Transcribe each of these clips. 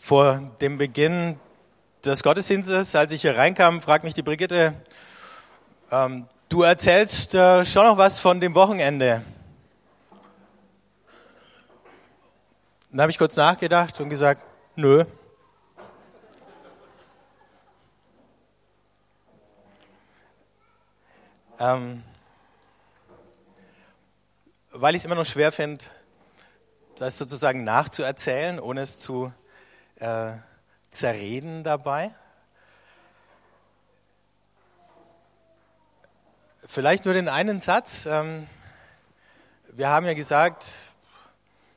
Vor dem Beginn des Gottesdienstes, als ich hier reinkam, fragt mich die Brigitte, ähm, du erzählst äh, schon noch was von dem Wochenende. Dann habe ich kurz nachgedacht und gesagt, nö. Ähm, weil ich es immer noch schwer finde, das sozusagen nachzuerzählen, ohne es zu äh, zerreden dabei. Vielleicht nur den einen Satz. Ähm, wir haben ja gesagt,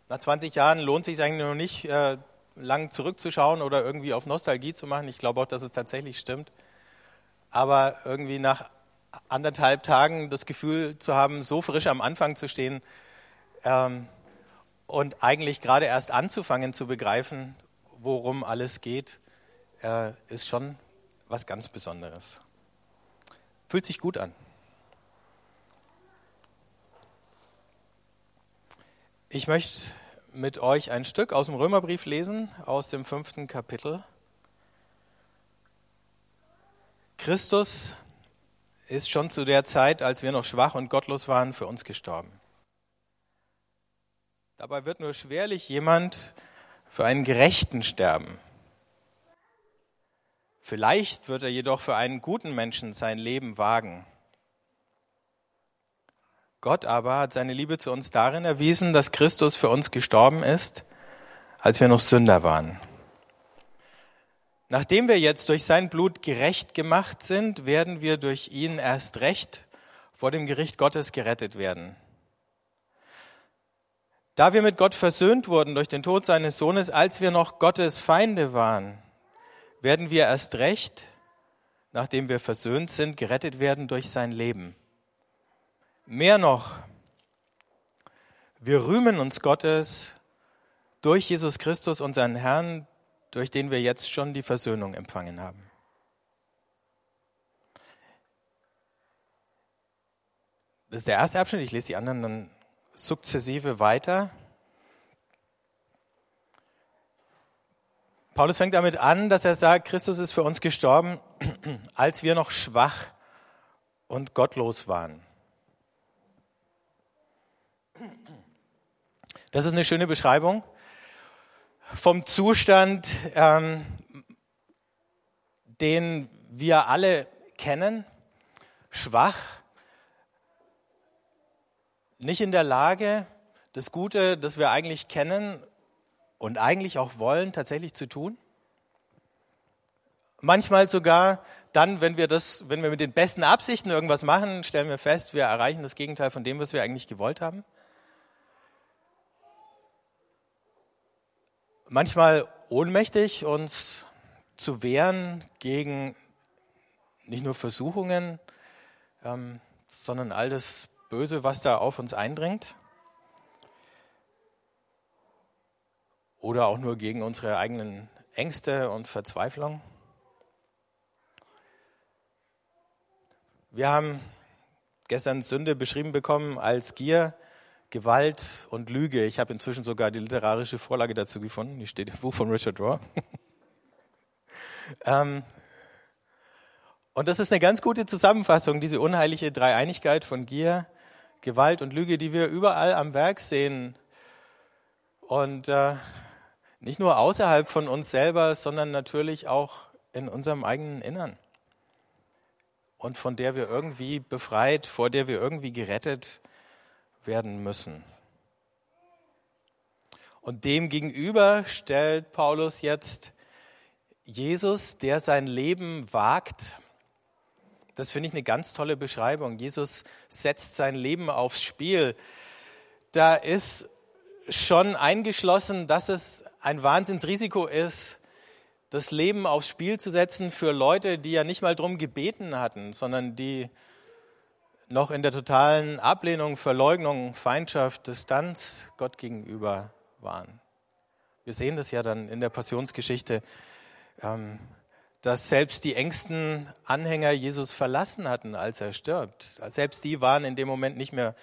nach 20 Jahren lohnt es sich eigentlich noch nicht, äh, lang zurückzuschauen oder irgendwie auf Nostalgie zu machen. Ich glaube auch, dass es tatsächlich stimmt. Aber irgendwie nach anderthalb Tagen das Gefühl zu haben, so frisch am Anfang zu stehen ähm, und eigentlich gerade erst anzufangen zu begreifen, worum alles geht, äh, ist schon was ganz Besonderes. Fühlt sich gut an. Ich möchte mit euch ein Stück aus dem Römerbrief lesen, aus dem fünften Kapitel. Christus ist schon zu der Zeit, als wir noch schwach und gottlos waren, für uns gestorben. Dabei wird nur schwerlich jemand für einen Gerechten sterben. Vielleicht wird er jedoch für einen guten Menschen sein Leben wagen. Gott aber hat seine Liebe zu uns darin erwiesen, dass Christus für uns gestorben ist, als wir noch Sünder waren. Nachdem wir jetzt durch sein Blut gerecht gemacht sind, werden wir durch ihn erst recht vor dem Gericht Gottes gerettet werden. Da wir mit Gott versöhnt wurden durch den Tod seines Sohnes, als wir noch Gottes Feinde waren, werden wir erst recht, nachdem wir versöhnt sind, gerettet werden durch sein Leben. Mehr noch, wir rühmen uns Gottes durch Jesus Christus, unseren Herrn, durch den wir jetzt schon die Versöhnung empfangen haben. Das ist der erste Abschnitt. Ich lese die anderen dann sukzessive weiter. Paulus fängt damit an, dass er sagt, Christus ist für uns gestorben, als wir noch schwach und gottlos waren. Das ist eine schöne Beschreibung vom Zustand, ähm, den wir alle kennen, schwach, nicht in der Lage, das Gute, das wir eigentlich kennen und eigentlich auch wollen, tatsächlich zu tun. Manchmal sogar dann, wenn wir das, wenn wir mit den besten Absichten irgendwas machen, stellen wir fest, wir erreichen das Gegenteil von dem, was wir eigentlich gewollt haben. manchmal ohnmächtig, uns zu wehren gegen nicht nur Versuchungen, ähm, sondern all das Böse, was da auf uns eindringt. Oder auch nur gegen unsere eigenen Ängste und Verzweiflung. Wir haben gestern Sünde beschrieben bekommen als Gier, Gewalt und Lüge. Ich habe inzwischen sogar die literarische Vorlage dazu gefunden. Die steht im Buch von Richard Rohr. ähm, und das ist eine ganz gute Zusammenfassung, diese unheilige Dreieinigkeit von Gier, Gewalt und Lüge, die wir überall am Werk sehen. Und äh, nicht nur außerhalb von uns selber, sondern natürlich auch in unserem eigenen Innern. Und von der wir irgendwie befreit, vor der wir irgendwie gerettet werden müssen. Und dem gegenüber stellt Paulus jetzt Jesus, der sein Leben wagt. Das finde ich eine ganz tolle Beschreibung. Jesus setzt sein Leben aufs Spiel. Da ist schon eingeschlossen, dass es ein Wahnsinnsrisiko ist, das Leben aufs Spiel zu setzen für Leute, die ja nicht mal drum gebeten hatten, sondern die noch in der totalen Ablehnung, Verleugnung, Feindschaft, Distanz Gott gegenüber waren. Wir sehen das ja dann in der Passionsgeschichte, ähm, dass selbst die engsten Anhänger Jesus verlassen hatten, als er stirbt. Selbst die waren in dem Moment nicht mehr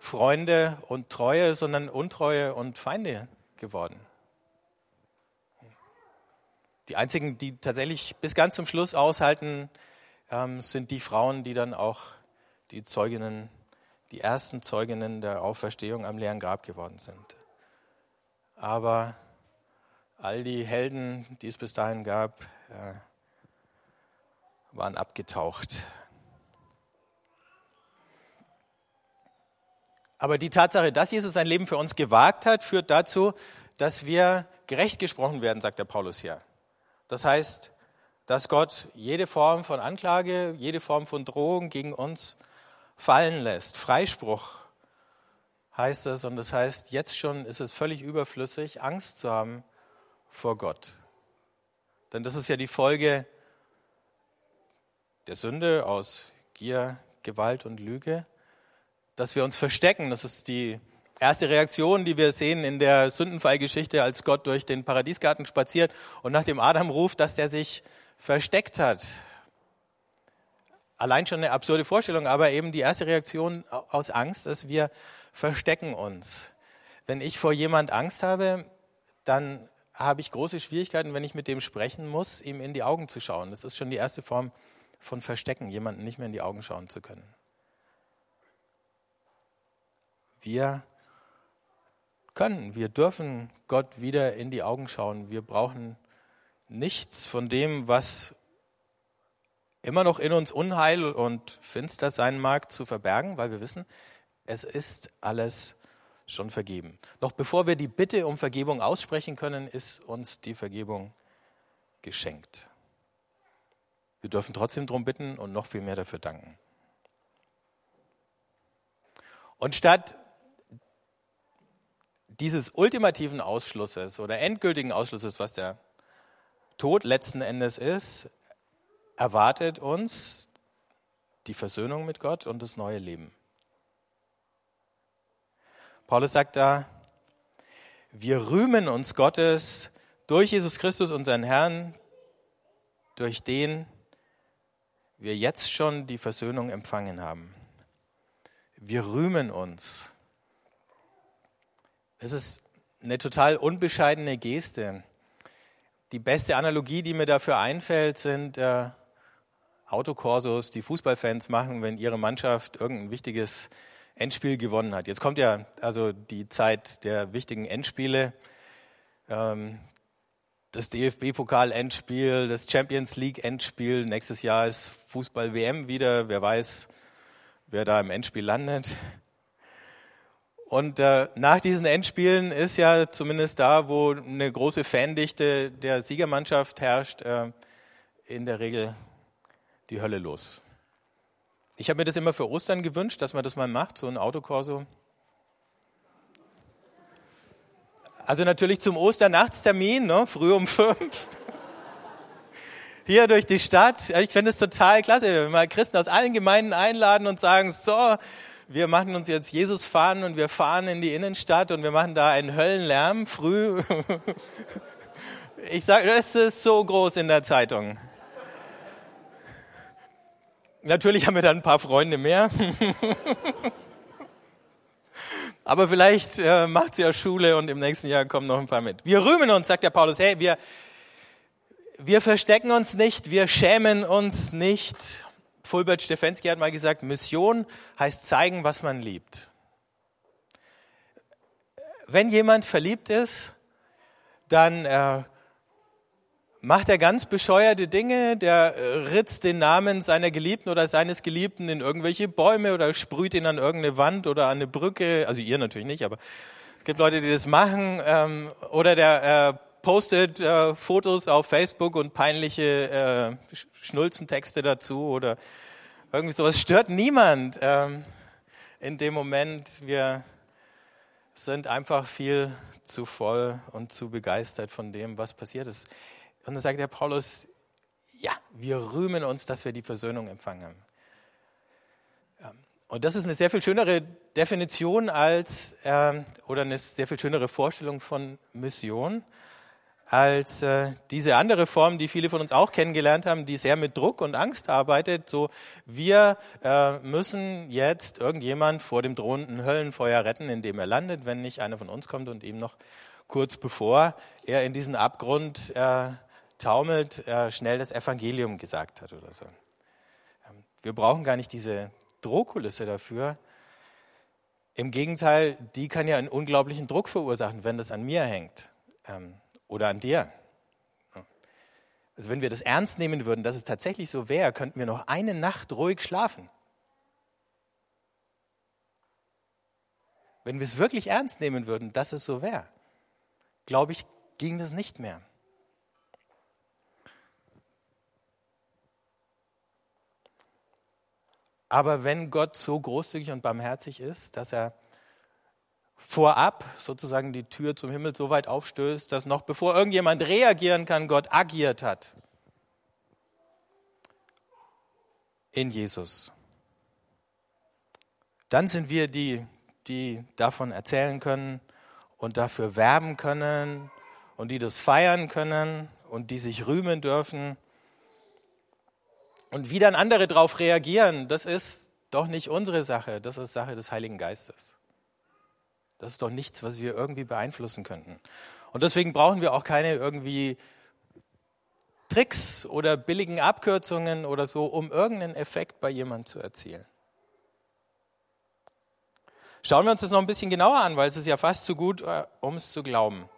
Freunde und Treue, sondern Untreue und Feinde geworden. Die einzigen, die tatsächlich bis ganz zum Schluss aushalten, ähm, sind die Frauen, die dann auch die Zeuginnen, die ersten Zeuginnen der Auferstehung am leeren Grab geworden sind. Aber all die Helden, die es bis dahin gab, äh, waren abgetaucht. Aber die Tatsache, dass Jesus sein Leben für uns gewagt hat, führt dazu, dass wir gerecht gesprochen werden, sagt der Paulus hier. Das heißt, dass Gott jede Form von Anklage, jede Form von Drohung gegen uns fallen lässt. Freispruch heißt es und das heißt, jetzt schon ist es völlig überflüssig, Angst zu haben vor Gott. Denn das ist ja die Folge der Sünde aus Gier, Gewalt und Lüge dass wir uns verstecken. Das ist die erste Reaktion, die wir sehen in der Sündenfallgeschichte, als Gott durch den Paradiesgarten spaziert und nach dem Adam ruft, dass der sich versteckt hat. Allein schon eine absurde Vorstellung, aber eben die erste Reaktion aus Angst ist, wir verstecken uns. Wenn ich vor jemand Angst habe, dann habe ich große Schwierigkeiten, wenn ich mit dem sprechen muss, ihm in die Augen zu schauen. Das ist schon die erste Form von Verstecken, jemanden nicht mehr in die Augen schauen zu können. Wir können, wir dürfen Gott wieder in die Augen schauen. Wir brauchen nichts von dem, was immer noch in uns Unheil und finster sein mag, zu verbergen, weil wir wissen, es ist alles schon vergeben. Noch bevor wir die Bitte um Vergebung aussprechen können, ist uns die Vergebung geschenkt. Wir dürfen trotzdem darum bitten und noch viel mehr dafür danken. Und statt dieses ultimativen Ausschlusses oder endgültigen Ausschlusses, was der Tod letzten Endes ist, erwartet uns die Versöhnung mit Gott und das neue Leben. Paulus sagt da, wir rühmen uns Gottes durch Jesus Christus, unseren Herrn, durch den wir jetzt schon die Versöhnung empfangen haben. Wir rühmen uns. Es ist eine total unbescheidene Geste. Die beste Analogie, die mir dafür einfällt, sind äh, Autokorsos, die Fußballfans machen, wenn ihre Mannschaft irgendein wichtiges Endspiel gewonnen hat. Jetzt kommt ja also die Zeit der wichtigen Endspiele. Ähm, das DFB-Pokal-Endspiel, das Champions League-Endspiel. Nächstes Jahr ist Fußball-WM wieder. Wer weiß, wer da im Endspiel landet. Und äh, nach diesen Endspielen ist ja zumindest da, wo eine große Fandichte der Siegermannschaft herrscht, äh, in der Regel die Hölle los. Ich habe mir das immer für Ostern gewünscht, dass man das mal macht, so ein Autokorso. Also natürlich zum Osternachtstermin, ne, früh um fünf. Hier durch die Stadt. Ich finde es total klasse, wenn wir mal Christen aus allen Gemeinden einladen und sagen, so, wir machen uns jetzt Jesus fahren und wir fahren in die Innenstadt und wir machen da einen Höllenlärm früh. Ich sage, das ist so groß in der Zeitung. Natürlich haben wir dann ein paar Freunde mehr. Aber vielleicht äh, macht sie ja Schule und im nächsten Jahr kommen noch ein paar mit. Wir rühmen uns, sagt der Paulus, hey, wir, wir verstecken uns nicht, wir schämen uns nicht. Fulbert Stefensky hat mal gesagt, Mission heißt zeigen, was man liebt. Wenn jemand verliebt ist, dann äh, macht er ganz bescheuerte Dinge, der äh, ritzt den Namen seiner Geliebten oder seines Geliebten in irgendwelche Bäume oder sprüht ihn an irgendeine Wand oder an eine Brücke, also ihr natürlich nicht, aber es gibt Leute, die das machen, ähm, oder der äh, postet äh, Fotos auf Facebook und peinliche äh, Schnulzentexte dazu oder irgendwie sowas. Stört niemand ähm, in dem Moment. Wir sind einfach viel zu voll und zu begeistert von dem, was passiert ist. Und dann sagt der Paulus, ja, wir rühmen uns, dass wir die Versöhnung empfangen haben. Und das ist eine sehr viel schönere Definition als, äh, oder eine sehr viel schönere Vorstellung von Mission als äh, diese andere Form, die viele von uns auch kennengelernt haben, die sehr mit Druck und Angst arbeitet. So, wir äh, müssen jetzt irgendjemand vor dem drohenden Höllenfeuer retten, in dem er landet, wenn nicht einer von uns kommt und ihm noch kurz bevor er in diesen Abgrund äh, taumelt, äh, schnell das Evangelium gesagt hat oder so. Ähm, wir brauchen gar nicht diese Drohkulisse dafür. Im Gegenteil, die kann ja einen unglaublichen Druck verursachen, wenn das an mir hängt ähm, oder an dir. Also wenn wir das ernst nehmen würden, dass es tatsächlich so wäre, könnten wir noch eine Nacht ruhig schlafen. Wenn wir es wirklich ernst nehmen würden, dass es so wäre, glaube ich, ging das nicht mehr. Aber wenn Gott so großzügig und barmherzig ist, dass er vorab sozusagen die Tür zum Himmel so weit aufstößt, dass noch bevor irgendjemand reagieren kann, Gott agiert hat. In Jesus. Dann sind wir die, die davon erzählen können und dafür werben können und die das feiern können und die sich rühmen dürfen. Und wie dann andere darauf reagieren, das ist doch nicht unsere Sache, das ist Sache des Heiligen Geistes. Das ist doch nichts, was wir irgendwie beeinflussen könnten. Und deswegen brauchen wir auch keine irgendwie Tricks oder billigen Abkürzungen oder so, um irgendeinen Effekt bei jemandem zu erzielen. Schauen wir uns das noch ein bisschen genauer an, weil es ist ja fast zu gut, äh, um es zu glauben.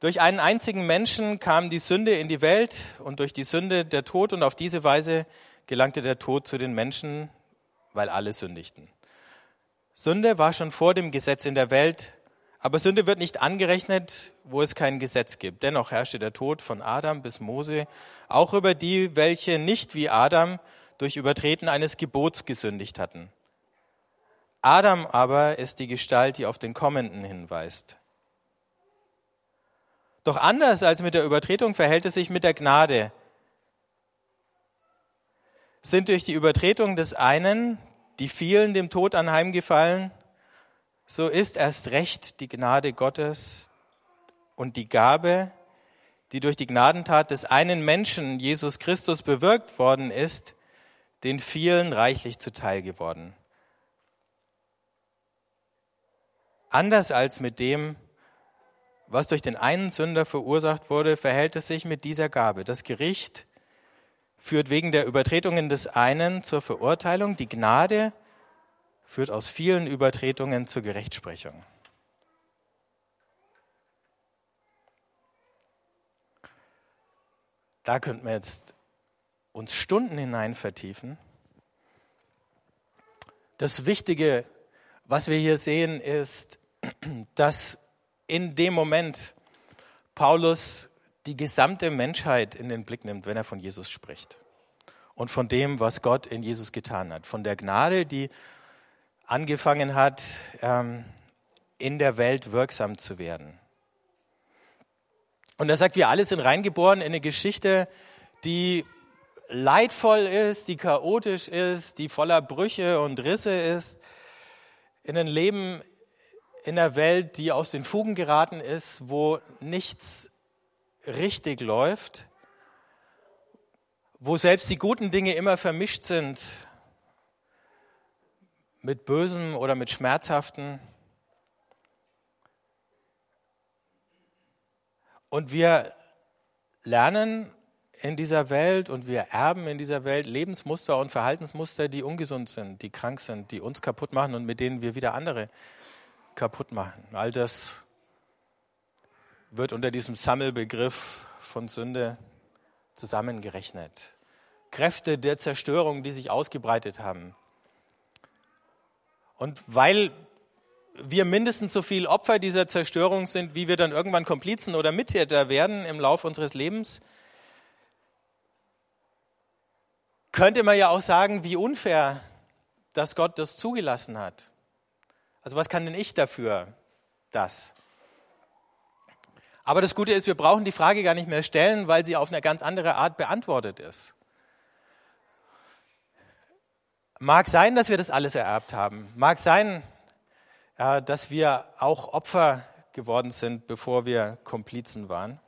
Durch einen einzigen Menschen kam die Sünde in die Welt und durch die Sünde der Tod und auf diese Weise gelangte der Tod zu den Menschen, weil alle sündigten. Sünde war schon vor dem Gesetz in der Welt, aber Sünde wird nicht angerechnet, wo es kein Gesetz gibt. Dennoch herrschte der Tod von Adam bis Mose auch über die, welche nicht wie Adam durch Übertreten eines Gebots gesündigt hatten. Adam aber ist die Gestalt, die auf den Kommenden hinweist. Doch anders als mit der Übertretung verhält es sich mit der Gnade. Sind durch die Übertretung des einen die vielen dem Tod anheimgefallen, so ist erst recht die Gnade Gottes und die Gabe, die durch die Gnadentat des einen Menschen, Jesus Christus, bewirkt worden ist, den vielen reichlich zuteil geworden. Anders als mit dem, was durch den einen Sünder verursacht wurde, verhält es sich mit dieser Gabe. Das Gericht führt wegen der Übertretungen des einen zur Verurteilung, die Gnade führt aus vielen Übertretungen zur Gerechtsprechung. Da könnten wir jetzt uns Stunden hinein vertiefen. Das Wichtige, was wir hier sehen, ist, dass in dem Moment Paulus die gesamte Menschheit in den Blick nimmt, wenn er von Jesus spricht. Und von dem, was Gott in Jesus getan hat. Von der Gnade, die angefangen hat, ähm, in der Welt wirksam zu werden. Und er sagt, wir alle sind reingeboren in eine Geschichte, die leidvoll ist, die chaotisch ist, die voller Brüche und Risse ist, in ein Leben in der Welt, die aus den Fugen geraten ist, wo nichts richtig läuft, wo selbst die guten Dinge immer vermischt sind mit Bösem oder mit Schmerzhaften. Und wir lernen in dieser Welt und wir erben in dieser Welt Lebensmuster und Verhaltensmuster, die ungesund sind, die krank sind, die uns kaputt machen und mit denen wir wieder andere kaputt machen. All das wird unter diesem Sammelbegriff von Sünde zusammengerechnet. Kräfte der Zerstörung, die sich ausgebreitet haben. Und weil wir mindestens so viel Opfer dieser Zerstörung sind, wie wir dann irgendwann Komplizen oder Mittäter werden im Laufe unseres Lebens, könnte man ja auch sagen, wie unfair, dass Gott das zugelassen hat. Also was kann denn ich dafür, das? Aber das Gute ist, wir brauchen die Frage gar nicht mehr stellen, weil sie auf eine ganz andere Art beantwortet ist. Mag sein, dass wir das alles ererbt haben. Mag sein, dass wir auch Opfer geworden sind, bevor wir Komplizen waren.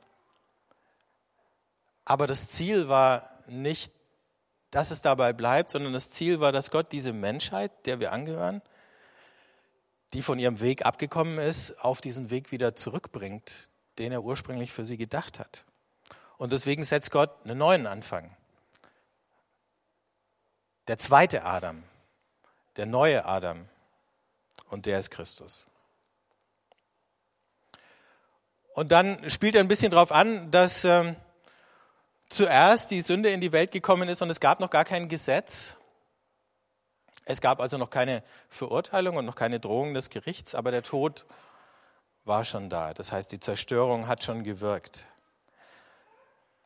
Aber das Ziel war nicht, dass es dabei bleibt, sondern das Ziel war, dass Gott diese Menschheit, der wir angehören, die von ihrem Weg abgekommen ist, auf diesen Weg wieder zurückbringt, den er ursprünglich für sie gedacht hat. Und deswegen setzt Gott einen neuen Anfang. Der zweite Adam, der neue Adam. Und der ist Christus. Und dann spielt er ein bisschen darauf an, dass ähm, zuerst die Sünde in die Welt gekommen ist und es gab noch gar kein Gesetz. Es gab also noch keine Verurteilung und noch keine Drohung des Gerichts, aber der Tod war schon da. Das heißt, die Zerstörung hat schon gewirkt.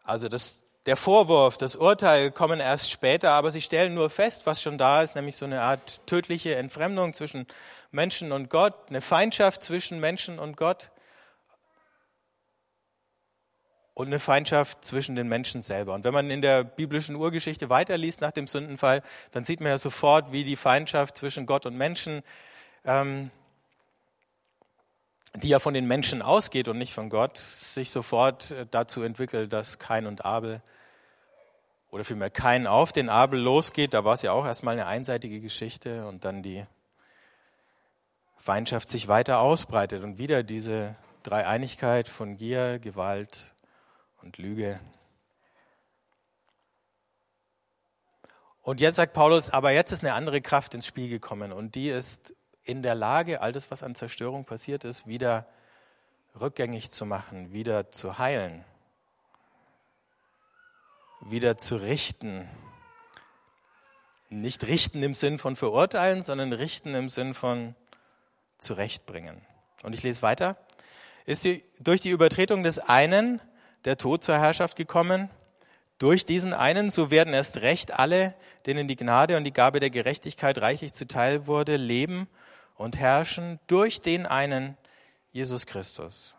Also das, der Vorwurf, das Urteil kommen erst später, aber sie stellen nur fest, was schon da ist, nämlich so eine Art tödliche Entfremdung zwischen Menschen und Gott, eine Feindschaft zwischen Menschen und Gott und eine Feindschaft zwischen den Menschen selber. Und wenn man in der biblischen Urgeschichte weiterliest nach dem Sündenfall, dann sieht man ja sofort, wie die Feindschaft zwischen Gott und Menschen, ähm, die ja von den Menschen ausgeht und nicht von Gott, sich sofort äh, dazu entwickelt, dass Kain und Abel oder vielmehr Kain auf den Abel losgeht. Da war es ja auch erstmal eine einseitige Geschichte und dann die Feindschaft sich weiter ausbreitet und wieder diese Dreieinigkeit von Gier, Gewalt und Lüge. Und jetzt sagt Paulus, aber jetzt ist eine andere Kraft ins Spiel gekommen und die ist in der Lage, all das, was an Zerstörung passiert ist, wieder rückgängig zu machen, wieder zu heilen, wieder zu richten. Nicht richten im Sinn von verurteilen, sondern richten im Sinn von zurechtbringen. Und ich lese weiter. Ist die, durch die Übertretung des einen der Tod zur Herrschaft gekommen. Durch diesen einen, so werden erst recht alle, denen die Gnade und die Gabe der Gerechtigkeit reichlich zuteil wurde, leben und herrschen durch den einen, Jesus Christus.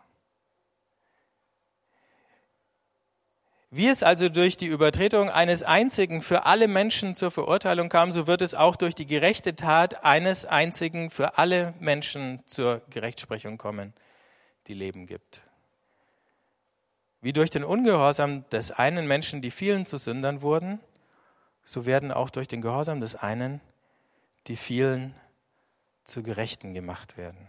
Wie es also durch die Übertretung eines einzigen für alle Menschen zur Verurteilung kam, so wird es auch durch die gerechte Tat eines einzigen für alle Menschen zur Gerechtsprechung kommen, die Leben gibt. Wie durch den Ungehorsam des einen Menschen die vielen zu Sündern wurden, so werden auch durch den Gehorsam des einen die vielen zu Gerechten gemacht werden.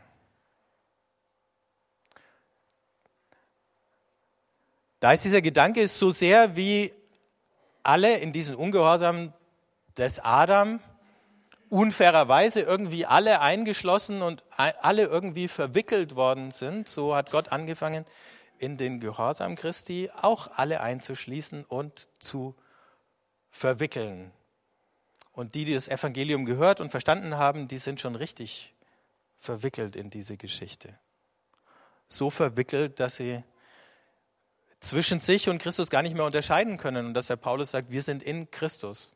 Da ist dieser Gedanke so sehr wie alle in diesen Ungehorsam des Adam unfairerweise irgendwie alle eingeschlossen und alle irgendwie verwickelt worden sind. So hat Gott angefangen, in den Gehorsam Christi auch alle einzuschließen und zu verwickeln. Und die, die das Evangelium gehört und verstanden haben, die sind schon richtig verwickelt in diese Geschichte. So verwickelt, dass sie zwischen sich und Christus gar nicht mehr unterscheiden können. Und dass der Paulus sagt, wir sind in Christus.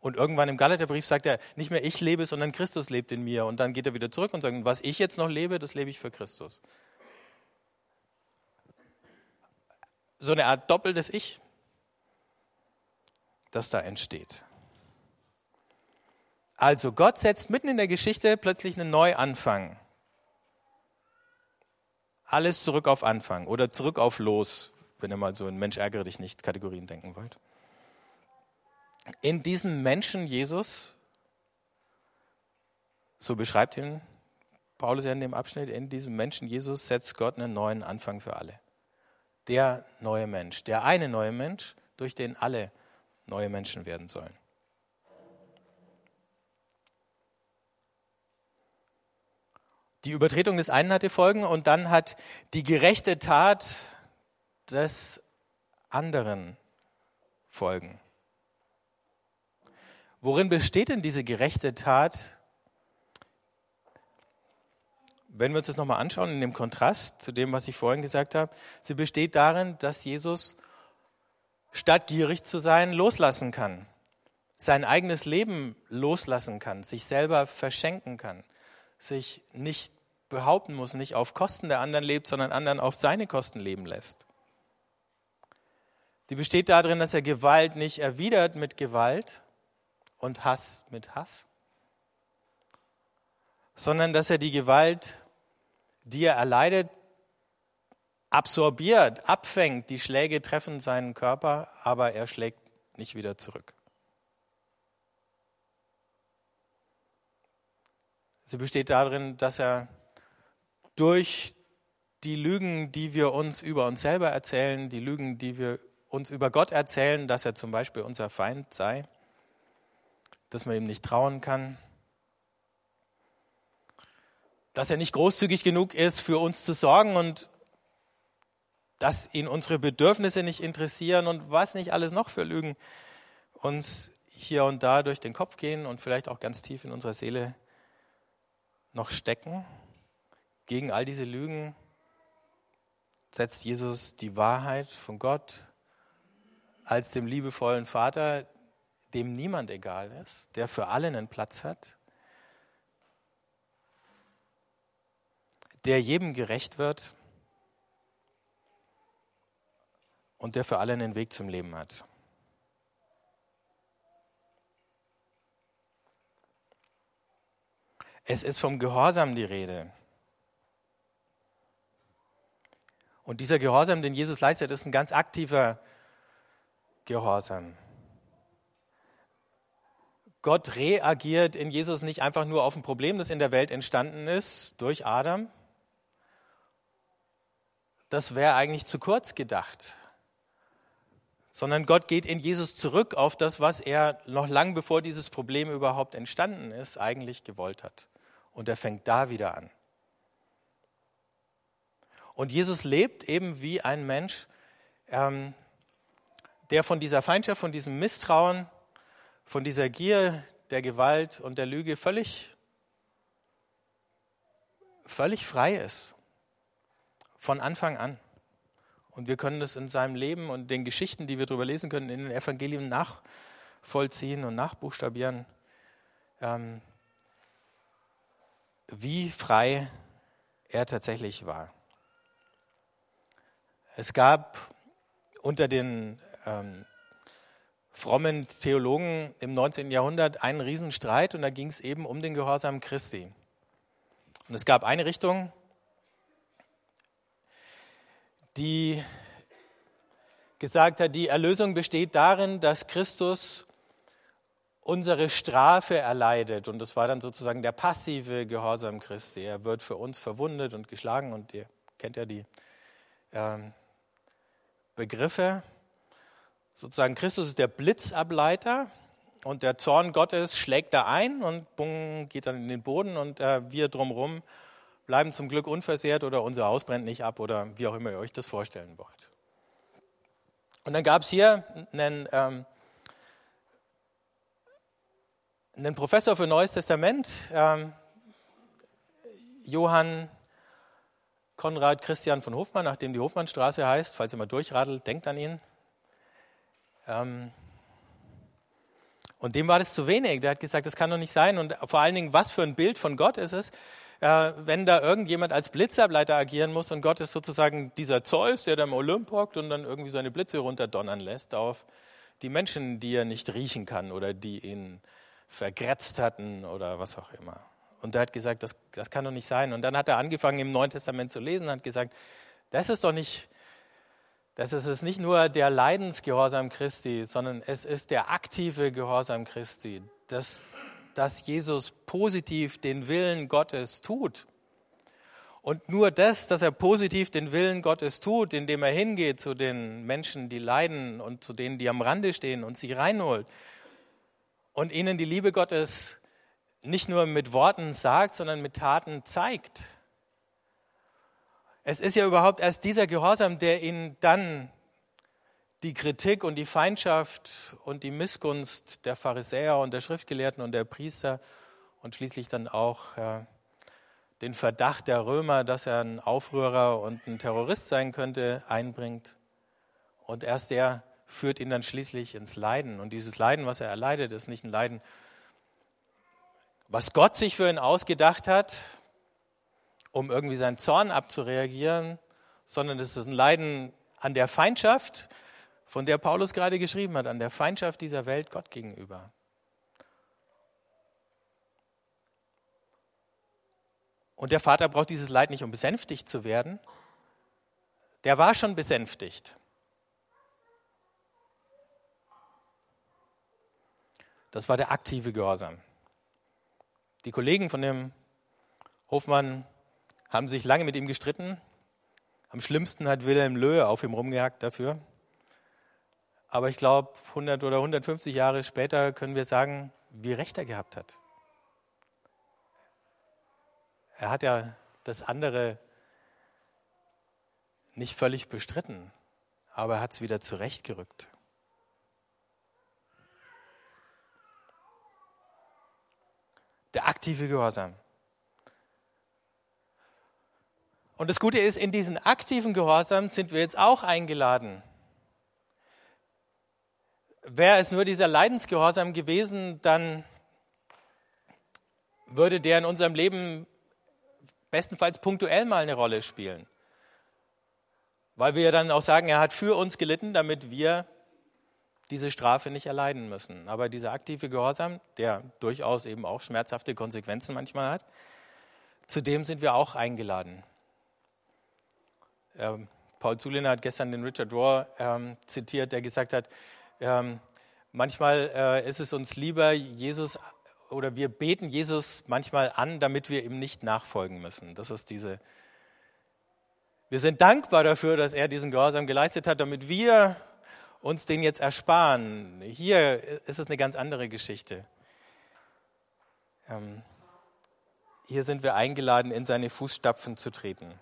Und irgendwann im Galaterbrief sagt er, nicht mehr ich lebe, sondern Christus lebt in mir. Und dann geht er wieder zurück und sagt, was ich jetzt noch lebe, das lebe ich für Christus. So eine Art doppeltes Ich, das da entsteht. Also Gott setzt mitten in der Geschichte plötzlich einen Neuanfang. Alles zurück auf Anfang oder zurück auf Los, wenn ihr mal so in Mensch ärgere dich nicht Kategorien denken wollt. In diesem Menschen Jesus, so beschreibt ihn Paulus ja in dem Abschnitt, in diesem Menschen Jesus setzt Gott einen neuen Anfang für alle der neue Mensch, der eine neue Mensch, durch den alle neue Menschen werden sollen. Die Übertretung des einen hatte Folgen und dann hat die gerechte Tat des anderen Folgen. Worin besteht denn diese gerechte Tat wenn wir uns das nochmal anschauen, in dem Kontrast zu dem, was ich vorhin gesagt habe, sie besteht darin, dass Jesus statt gierig zu sein, loslassen kann, sein eigenes Leben loslassen kann, sich selber verschenken kann, sich nicht behaupten muss, nicht auf Kosten der anderen lebt, sondern anderen auf seine Kosten leben lässt. Die besteht darin, dass er Gewalt nicht erwidert mit Gewalt und Hass mit Hass, sondern dass er die Gewalt die er erleidet, absorbiert, abfängt. Die Schläge treffen seinen Körper, aber er schlägt nicht wieder zurück. Sie besteht darin, dass er durch die Lügen, die wir uns über uns selber erzählen, die Lügen, die wir uns über Gott erzählen, dass er zum Beispiel unser Feind sei, dass man ihm nicht trauen kann, dass er nicht großzügig genug ist, für uns zu sorgen und dass ihn unsere Bedürfnisse nicht interessieren und was nicht alles noch für Lügen uns hier und da durch den Kopf gehen und vielleicht auch ganz tief in unserer Seele noch stecken. Gegen all diese Lügen setzt Jesus die Wahrheit von Gott als dem liebevollen Vater, dem niemand egal ist, der für alle einen Platz hat, der jedem gerecht wird und der für alle einen Weg zum Leben hat. Es ist vom Gehorsam die Rede. Und dieser Gehorsam, den Jesus leistet, ist ein ganz aktiver Gehorsam. Gott reagiert in Jesus nicht einfach nur auf ein Problem, das in der Welt entstanden ist durch Adam. Das wäre eigentlich zu kurz gedacht. Sondern Gott geht in Jesus zurück auf das, was er noch lang bevor dieses Problem überhaupt entstanden ist, eigentlich gewollt hat. Und er fängt da wieder an. Und Jesus lebt eben wie ein Mensch, ähm, der von dieser Feindschaft, von diesem Misstrauen, von dieser Gier, der Gewalt und der Lüge völlig, völlig frei ist. Von Anfang an. Und wir können das in seinem Leben und den Geschichten, die wir darüber lesen können, in den Evangelien nachvollziehen und nachbuchstabieren, ähm, wie frei er tatsächlich war. Es gab unter den ähm, frommen Theologen im 19. Jahrhundert einen Riesenstreit und da ging es eben um den Gehorsam Christi. Und es gab eine Richtung, die gesagt hat, die Erlösung besteht darin, dass Christus unsere Strafe erleidet. Und das war dann sozusagen der passive Gehorsam Christi. Er wird für uns verwundet und geschlagen und ihr kennt ja die ähm, Begriffe sozusagen Christus ist der Blitzableiter und der Zorn Gottes schlägt da ein und bung, geht dann in den Boden und äh, wir drumherum bleiben zum Glück unversehrt oder unser Haus brennt nicht ab oder wie auch immer ihr euch das vorstellen wollt. Und dann gab es hier einen, ähm, einen Professor für Neues Testament, ähm, Johann Konrad Christian von Hofmann, nachdem die Hofmannstraße heißt, falls ihr mal durchradelt, denkt an ihn. Ähm, und dem war das zu wenig. Der hat gesagt, das kann doch nicht sein. Und vor allen Dingen, was für ein Bild von Gott ist es, äh, wenn da irgendjemand als Blitzableiter agieren muss und Gott ist sozusagen dieser Zeus, der da im Olymp hockt und dann irgendwie seine Blitze runterdonnern lässt auf die Menschen, die er nicht riechen kann oder die ihn vergrätzt hatten oder was auch immer. Und er hat gesagt, das, das kann doch nicht sein. Und dann hat er angefangen im Neuen Testament zu lesen und hat gesagt, das ist doch nicht, das ist es nicht nur der Leidensgehorsam Christi, sondern es ist der aktive Gehorsam Christi, dass, dass Jesus positiv den Willen Gottes tut. Und nur das, dass er positiv den Willen Gottes tut, indem er hingeht zu den Menschen, die leiden und zu denen, die am Rande stehen und sie reinholt und ihnen die Liebe Gottes nicht nur mit Worten sagt, sondern mit Taten zeigt. Es ist ja überhaupt erst dieser Gehorsam, der ihn dann die Kritik und die Feindschaft und die Missgunst der Pharisäer und der Schriftgelehrten und der Priester und schließlich dann auch ja, den Verdacht der Römer, dass er ein Aufrührer und ein Terrorist sein könnte, einbringt. Und erst der führt ihn dann schließlich ins Leiden. Und dieses Leiden, was er erleidet, ist nicht ein Leiden was Gott sich für ihn ausgedacht hat, um irgendwie seinen Zorn abzureagieren, sondern es ist ein Leiden an der Feindschaft, von der Paulus gerade geschrieben hat, an der Feindschaft dieser Welt Gott gegenüber. Und der Vater braucht dieses Leid nicht, um besänftigt zu werden. Der war schon besänftigt. Das war der aktive Gehorsam. Die Kollegen von dem Hofmann haben sich lange mit ihm gestritten. Am schlimmsten hat Wilhelm Löhe auf ihm rumgehackt dafür. Aber ich glaube, 100 oder 150 Jahre später können wir sagen, wie recht er gehabt hat. Er hat ja das andere nicht völlig bestritten, aber er hat es wieder zurechtgerückt. Der aktive Gehorsam. Und das Gute ist, in diesen aktiven Gehorsam sind wir jetzt auch eingeladen. Wäre es nur dieser Leidensgehorsam gewesen, dann würde der in unserem Leben bestenfalls punktuell mal eine Rolle spielen. Weil wir dann auch sagen, er hat für uns gelitten, damit wir diese Strafe nicht erleiden müssen. Aber dieser aktive Gehorsam, der durchaus eben auch schmerzhafte Konsequenzen manchmal hat, zu dem sind wir auch eingeladen. Ähm, Paul Zuliner hat gestern den Richard Rohr ähm, zitiert, der gesagt hat, ähm, manchmal äh, ist es uns lieber, Jesus oder wir beten Jesus manchmal an, damit wir ihm nicht nachfolgen müssen. Das ist diese. Wir sind dankbar dafür, dass er diesen Gehorsam geleistet hat, damit wir uns den jetzt ersparen. Hier ist es eine ganz andere Geschichte. Ähm, hier sind wir eingeladen, in seine Fußstapfen zu treten.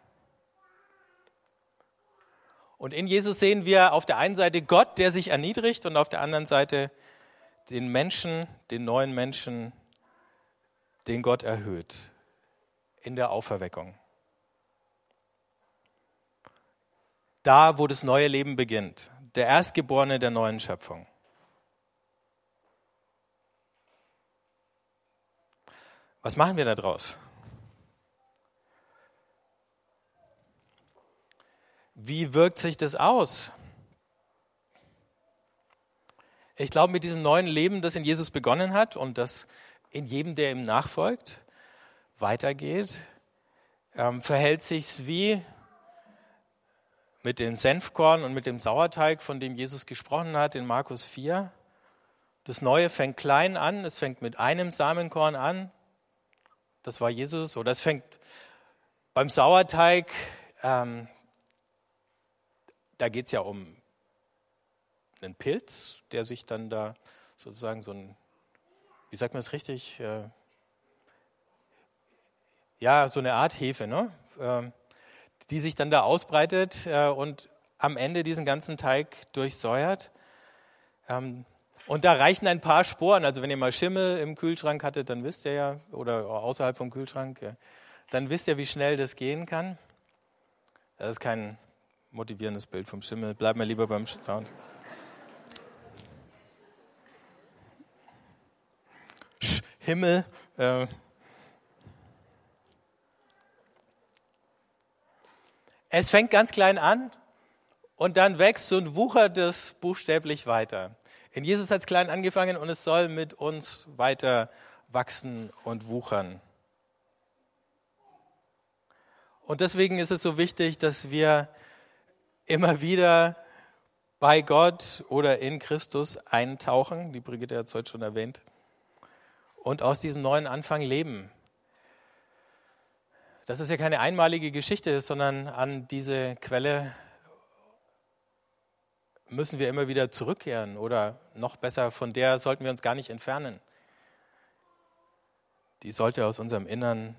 Und in Jesus sehen wir auf der einen Seite Gott, der sich erniedrigt, und auf der anderen Seite den Menschen, den neuen Menschen, den Gott erhöht in der Auferweckung. Da, wo das neue Leben beginnt, der Erstgeborene der neuen Schöpfung. Was machen wir da draus? Wie wirkt sich das aus? Ich glaube, mit diesem neuen Leben, das in Jesus begonnen hat und das in jedem, der ihm nachfolgt, weitergeht, ähm, verhält sich wie mit dem Senfkorn und mit dem Sauerteig, von dem Jesus gesprochen hat in Markus 4. Das Neue fängt klein an, es fängt mit einem Samenkorn an, das war Jesus, oder es fängt beim Sauerteig, ähm, da geht es ja um einen Pilz, der sich dann da sozusagen so ein, wie sagt man es richtig, äh, ja, so eine Art Hefe, ne? Ähm, die sich dann da ausbreitet äh, und am Ende diesen ganzen Teig durchsäuert. Ähm, und da reichen ein paar Sporen. Also wenn ihr mal Schimmel im Kühlschrank hattet, dann wisst ihr ja, oder außerhalb vom Kühlschrank, dann wisst ihr, wie schnell das gehen kann. Das ist kein motivierendes Bild vom Schimmel. Bleiben wir lieber beim Sound. Himmel. Äh, Es fängt ganz klein an und dann wächst und wuchert es buchstäblich weiter. In Jesus hat es klein angefangen und es soll mit uns weiter wachsen und wuchern. Und deswegen ist es so wichtig, dass wir immer wieder bei Gott oder in Christus eintauchen, die Brigitte hat es heute schon erwähnt, und aus diesem neuen Anfang leben das ist ja keine einmalige Geschichte, sondern an diese Quelle müssen wir immer wieder zurückkehren oder noch besser, von der sollten wir uns gar nicht entfernen. Die sollte aus unserem Innern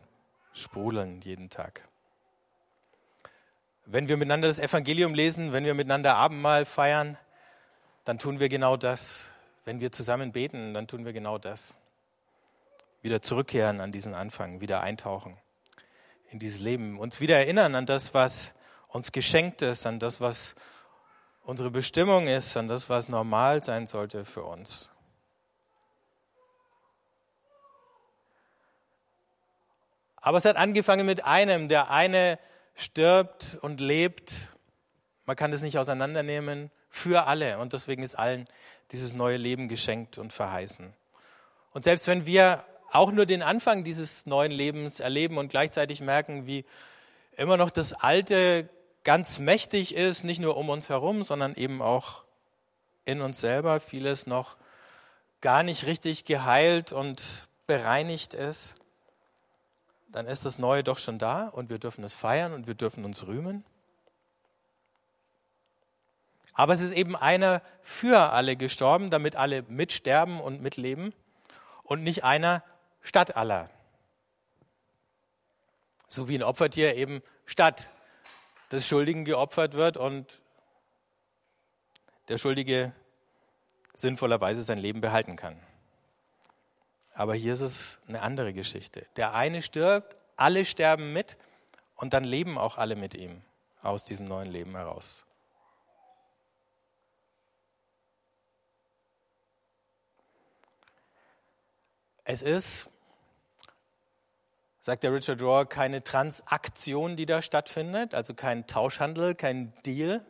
sprudeln jeden Tag. Wenn wir miteinander das Evangelium lesen, wenn wir miteinander Abendmahl feiern, dann tun wir genau das. Wenn wir zusammen beten, dann tun wir genau das. Wieder zurückkehren an diesen Anfang, wieder eintauchen in dieses Leben, uns wieder erinnern an das, was uns geschenkt ist, an das, was unsere Bestimmung ist, an das, was normal sein sollte für uns. Aber es hat angefangen mit einem, der eine stirbt und lebt. Man kann das nicht auseinandernehmen für alle. Und deswegen ist allen dieses neue Leben geschenkt und verheißen. Und selbst wenn wir auch nur den Anfang dieses neuen Lebens erleben und gleichzeitig merken, wie immer noch das Alte ganz mächtig ist, nicht nur um uns herum, sondern eben auch in uns selber, vieles noch gar nicht richtig geheilt und bereinigt ist, dann ist das Neue doch schon da und wir dürfen es feiern und wir dürfen uns rühmen. Aber es ist eben einer für alle gestorben, damit alle mitsterben und mitleben und nicht einer statt aller. So wie ein Opfertier eben statt des Schuldigen geopfert wird und der Schuldige sinnvollerweise sein Leben behalten kann. Aber hier ist es eine andere Geschichte. Der eine stirbt, alle sterben mit und dann leben auch alle mit ihm aus diesem neuen Leben heraus. Es ist, sagt der Richard Rohr, keine Transaktion, die da stattfindet, also kein Tauschhandel, kein Deal,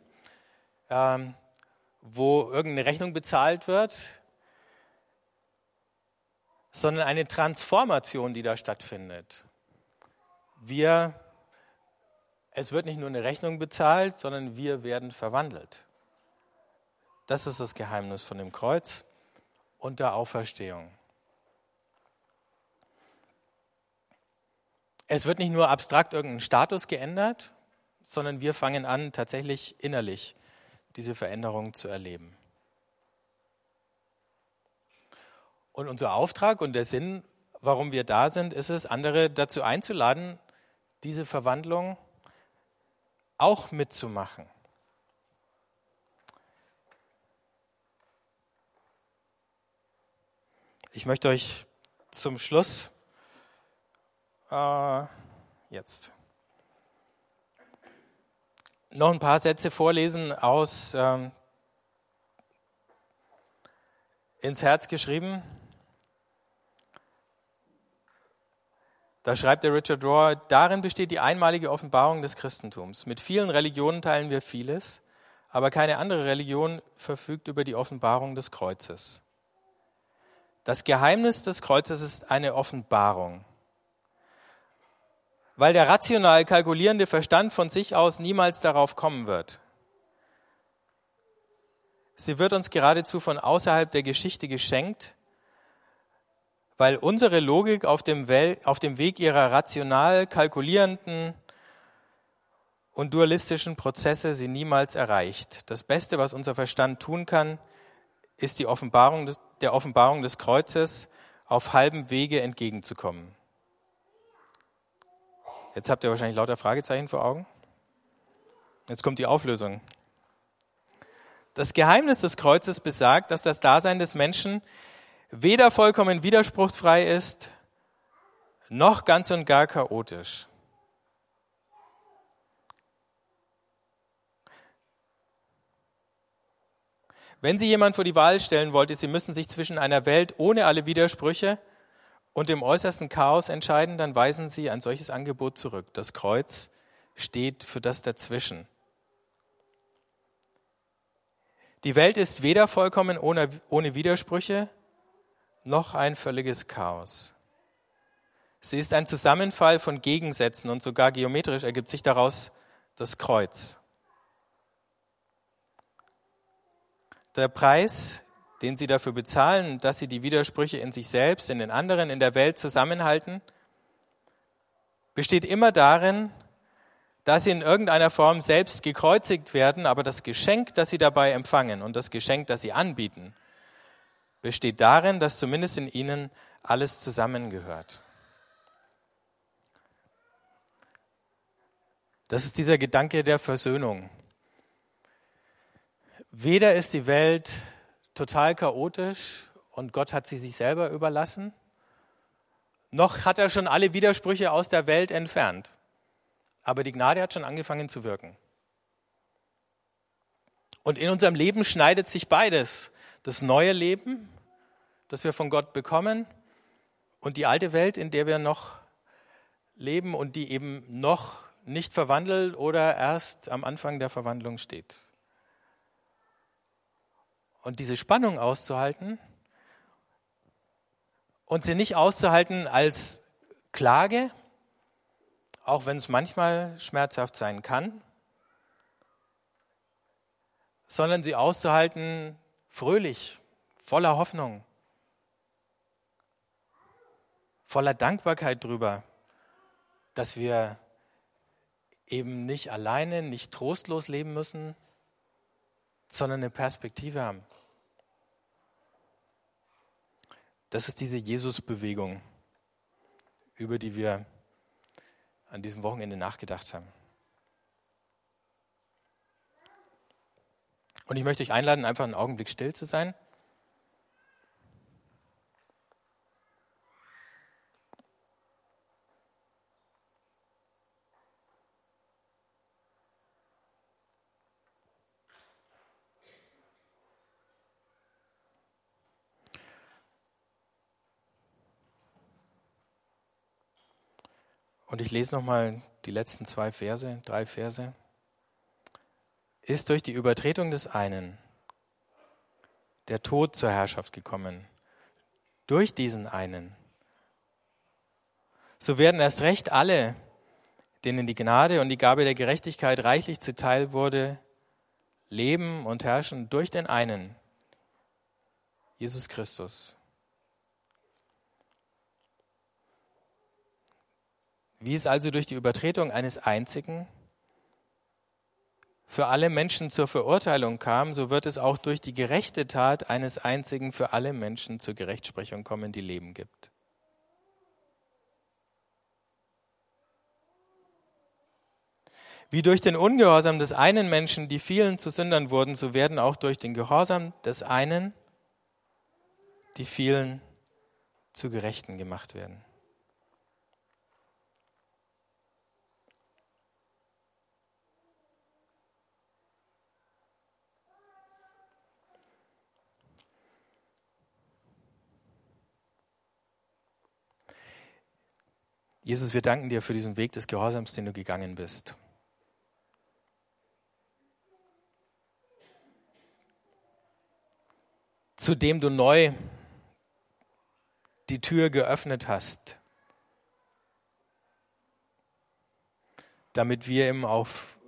ähm, wo irgendeine Rechnung bezahlt wird, sondern eine Transformation, die da stattfindet. Wir, es wird nicht nur eine Rechnung bezahlt, sondern wir werden verwandelt. Das ist das Geheimnis von dem Kreuz und der Auferstehung. Es wird nicht nur abstrakt irgendein Status geändert, sondern wir fangen an, tatsächlich innerlich diese Veränderung zu erleben. Und unser Auftrag und der Sinn, warum wir da sind, ist es, andere dazu einzuladen, diese Verwandlung auch mitzumachen. Ich möchte euch zum Schluss äh, jetzt noch ein paar Sätze vorlesen aus ähm, ins Herz geschrieben Da schreibt der Richard Rohr, darin besteht die einmalige Offenbarung des Christentums. Mit vielen Religionen teilen wir vieles, aber keine andere Religion verfügt über die Offenbarung des Kreuzes. Das Geheimnis des Kreuzes ist eine Offenbarung. Weil der rational kalkulierende Verstand von sich aus niemals darauf kommen wird. Sie wird uns geradezu von außerhalb der Geschichte geschenkt, weil unsere Logik auf dem, Wel auf dem Weg ihrer rational kalkulierenden und dualistischen Prozesse sie niemals erreicht. Das Beste, was unser Verstand tun kann, ist die Offenbarung des, der Offenbarung des Kreuzes auf halbem Wege entgegenzukommen. Jetzt habt ihr wahrscheinlich lauter Fragezeichen vor Augen. Jetzt kommt die Auflösung. Das Geheimnis des Kreuzes besagt, dass das Dasein des Menschen weder vollkommen widerspruchsfrei ist, noch ganz und gar chaotisch. Wenn Sie jemand vor die Wahl stellen wollte, Sie müssen sich zwischen einer Welt ohne alle Widersprüche und dem äußersten Chaos entscheiden, dann weisen Sie ein solches Angebot zurück. Das Kreuz steht für das Dazwischen. Die Welt ist weder vollkommen ohne, ohne Widersprüche, noch ein völliges Chaos. Sie ist ein Zusammenfall von Gegensätzen und sogar geometrisch ergibt sich daraus das Kreuz. Der Preis, den sie dafür bezahlen, dass sie die Widersprüche in sich selbst, in den anderen, in der Welt zusammenhalten, besteht immer darin, dass sie in irgendeiner Form selbst gekreuzigt werden, aber das Geschenk, das sie dabei empfangen und das Geschenk, das sie anbieten, besteht darin, dass zumindest in ihnen alles zusammengehört. Das ist dieser Gedanke der Versöhnung. Weder ist die Welt total chaotisch und Gott hat sie sich selber überlassen, noch hat er schon alle Widersprüche aus der Welt entfernt. Aber die Gnade hat schon angefangen zu wirken. Und in unserem Leben schneidet sich beides das neue Leben, das wir von Gott bekommen, und die alte Welt, in der wir noch leben und die eben noch nicht verwandelt oder erst am Anfang der Verwandlung steht. Und diese Spannung auszuhalten und sie nicht auszuhalten als Klage, auch wenn es manchmal schmerzhaft sein kann, sondern sie auszuhalten fröhlich, voller Hoffnung, voller Dankbarkeit drüber, dass wir eben nicht alleine, nicht trostlos leben müssen, sondern eine Perspektive haben. Das ist diese Jesus-Bewegung, über die wir an diesem Wochenende nachgedacht haben. Und ich möchte euch einladen, einfach einen Augenblick still zu sein. Und ich lese nochmal die letzten zwei Verse, drei Verse. Ist durch die Übertretung des einen der Tod zur Herrschaft gekommen, durch diesen einen, so werden erst recht alle, denen die Gnade und die Gabe der Gerechtigkeit reichlich zuteil wurde, leben und herrschen durch den einen, Jesus Christus. Wie es also durch die Übertretung eines einzigen für alle Menschen zur Verurteilung kam, so wird es auch durch die gerechte Tat eines einzigen für alle Menschen zur Gerechtsprechung kommen, die Leben gibt. Wie durch den Ungehorsam des einen Menschen die vielen zu Sündern wurden, so werden auch durch den Gehorsam des einen die vielen zu Gerechten gemacht werden. Jesus, wir danken dir für diesen Weg des Gehorsams, den du gegangen bist. Zu dem du neu die Tür geöffnet hast, damit wir, im auf,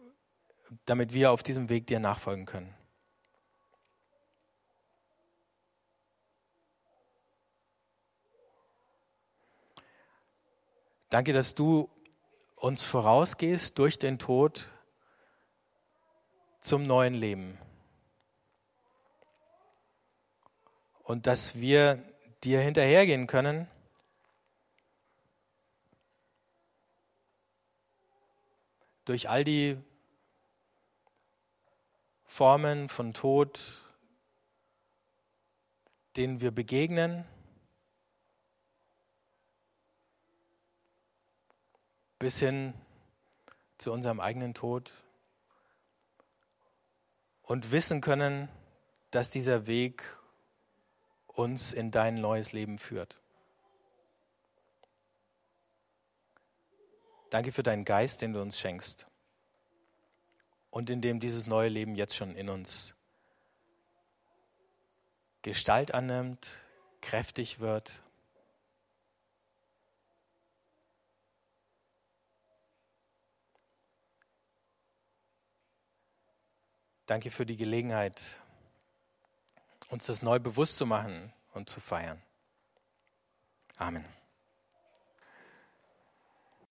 damit wir auf diesem Weg dir nachfolgen können. Danke, dass du uns vorausgehst durch den Tod zum neuen Leben. Und dass wir dir hinterhergehen können. Durch all die Formen von Tod, denen wir begegnen. Bis hin zu unserem eigenen Tod und wissen können, dass dieser Weg uns in dein neues Leben führt. Danke für deinen Geist, den du uns schenkst und in dem dieses neue Leben jetzt schon in uns Gestalt annimmt, kräftig wird Danke für die Gelegenheit, uns das neu bewusst zu machen und zu feiern. Amen.